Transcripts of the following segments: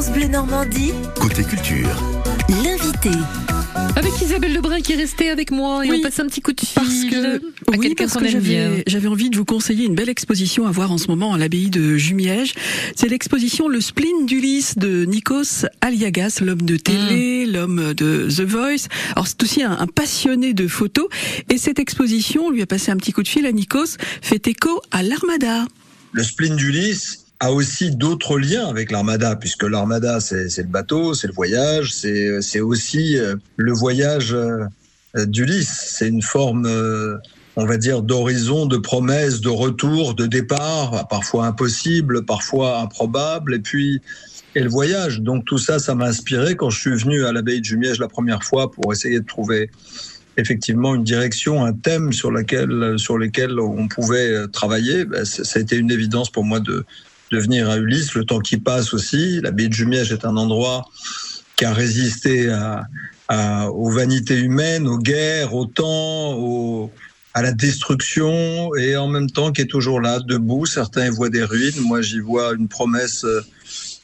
France Bleu Normandie, Côté culture. l'invité. Avec Isabelle Lebrun qui est restée avec moi et Oui, on passe un petit coup de fil Parce que, à oui, quelqu'un parce qu'on que aime bien. j'avais, envie de vous conseiller une belle exposition à voir en ce moment à l'abbaye de Jumièges. C'est l'exposition Le spleen d'Ulysse de Nikos Aliagas, l'homme de télé, Mm. l'homme de The Voice. Alors c'est aussi un, un passionné de photos. Et cette exposition, on lui a passé un petit coup de fil à Nikos, fait écho à l'Armada. Le spleen d'Ulysse a aussi d'autres liens avec l'armada, puisque l'armada, c'est le bateau, c'est le voyage, c'est aussi euh, le voyage euh, d'Ulysse. C'est une forme, euh, on va dire, d'horizon, de promesse, de retour, de départ, parfois impossible, parfois improbable, et puis et le voyage. Donc tout ça, ça m'a inspiré quand je suis venu à l'abbaye de Jumièges la première fois pour essayer de trouver effectivement une direction, un thème sur lequel, sur lequel on pouvait travailler. Ben, ça a été une évidence pour moi de, de venir à Ulysse, le temps qui passe aussi. L'abbaye de Jumièges est un endroit qui a résisté aux vanités humaines, aux guerres, au temps, à la destruction, et en même temps qui est toujours là, debout. Certains y voient des ruines, moi j'y vois une promesse, euh,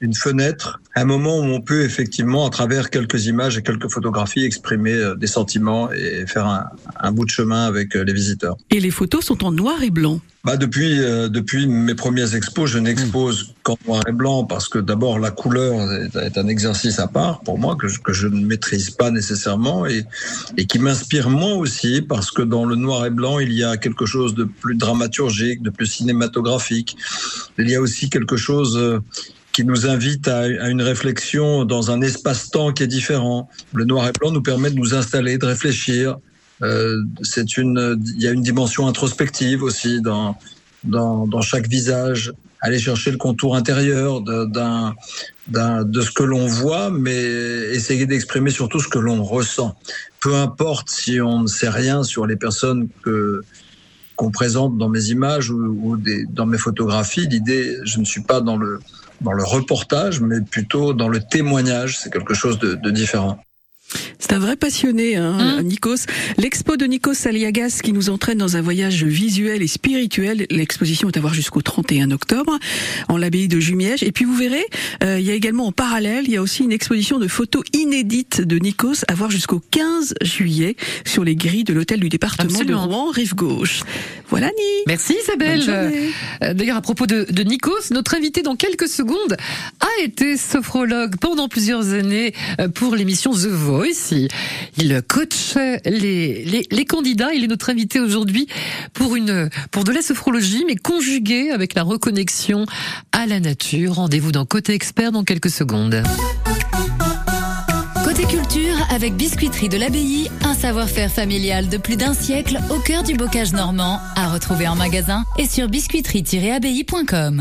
une fenêtre, un moment où on peut effectivement, à travers quelques images et quelques photographies, exprimer euh, des sentiments et faire un, un bout de chemin avec euh, les visiteurs. Et les photos sont en noir et blanc. Bah depuis, euh, depuis mes premières expos, je n'expose qu'en noir et blanc parce que d'abord la couleur est, est un exercice à part pour moi que je, que je ne maîtrise pas nécessairement et, et qui m'inspire moi aussi parce que dans le noir et blanc il y a quelque chose de plus dramaturgique, de plus cinématographique. Il y a aussi quelque chose euh, qui nous invite à, une réflexion dans un espace-temps qui est différent. Le noir et blanc nous permet de nous installer, de réfléchir, euh, une, il y a une dimension introspective aussi dans, dans, dans chaque visage. Aller chercher le contour intérieur d'un, d'un, de ce que l'on voit, mais essayer d'exprimer surtout ce que l'on ressent. Peu importe si on ne sait rien sur les personnes que, qu'on présente dans mes images ou, des, dans mes photographies, l'idée, je ne suis pas dans le, dans le reportage, mais plutôt dans le témoignage. C'est quelque chose de différent. C'est un vrai passionné, hein, Nikos. L'expo de Nikos Aliagas qui nous entraîne dans un voyage visuel et spirituel. L'exposition est à voir jusqu'au 31 octobre en l'abbaye de Jumièges. Et puis vous verrez, euh, il y a également en parallèle, il y a aussi une exposition de photos inédites de Nikos à voir jusqu'au 15 juillet sur les grilles de l'hôtel du département Absolument. de Rouen, rive gauche. Voilà, Ni. Merci Isabelle. Euh, D'ailleurs, à propos de, de Nikos, notre invité dans quelques secondes a été sophrologue pendant plusieurs années euh, pour l'émission The Voice. Il- Il coachait les, candidats. Il est notre invité aujourd'hui pour de la sophrologie, mais conjuguée avec la reconnexion à la nature. Rendez-vous dans Côté Expert dans quelques secondes. Côté culture, avec Biscuiterie de l'Abbaye, un savoir-faire familial de plus d'un siècle au cœur du bocage normand, à retrouver en magasin et sur biscuiterie-abbaye.com.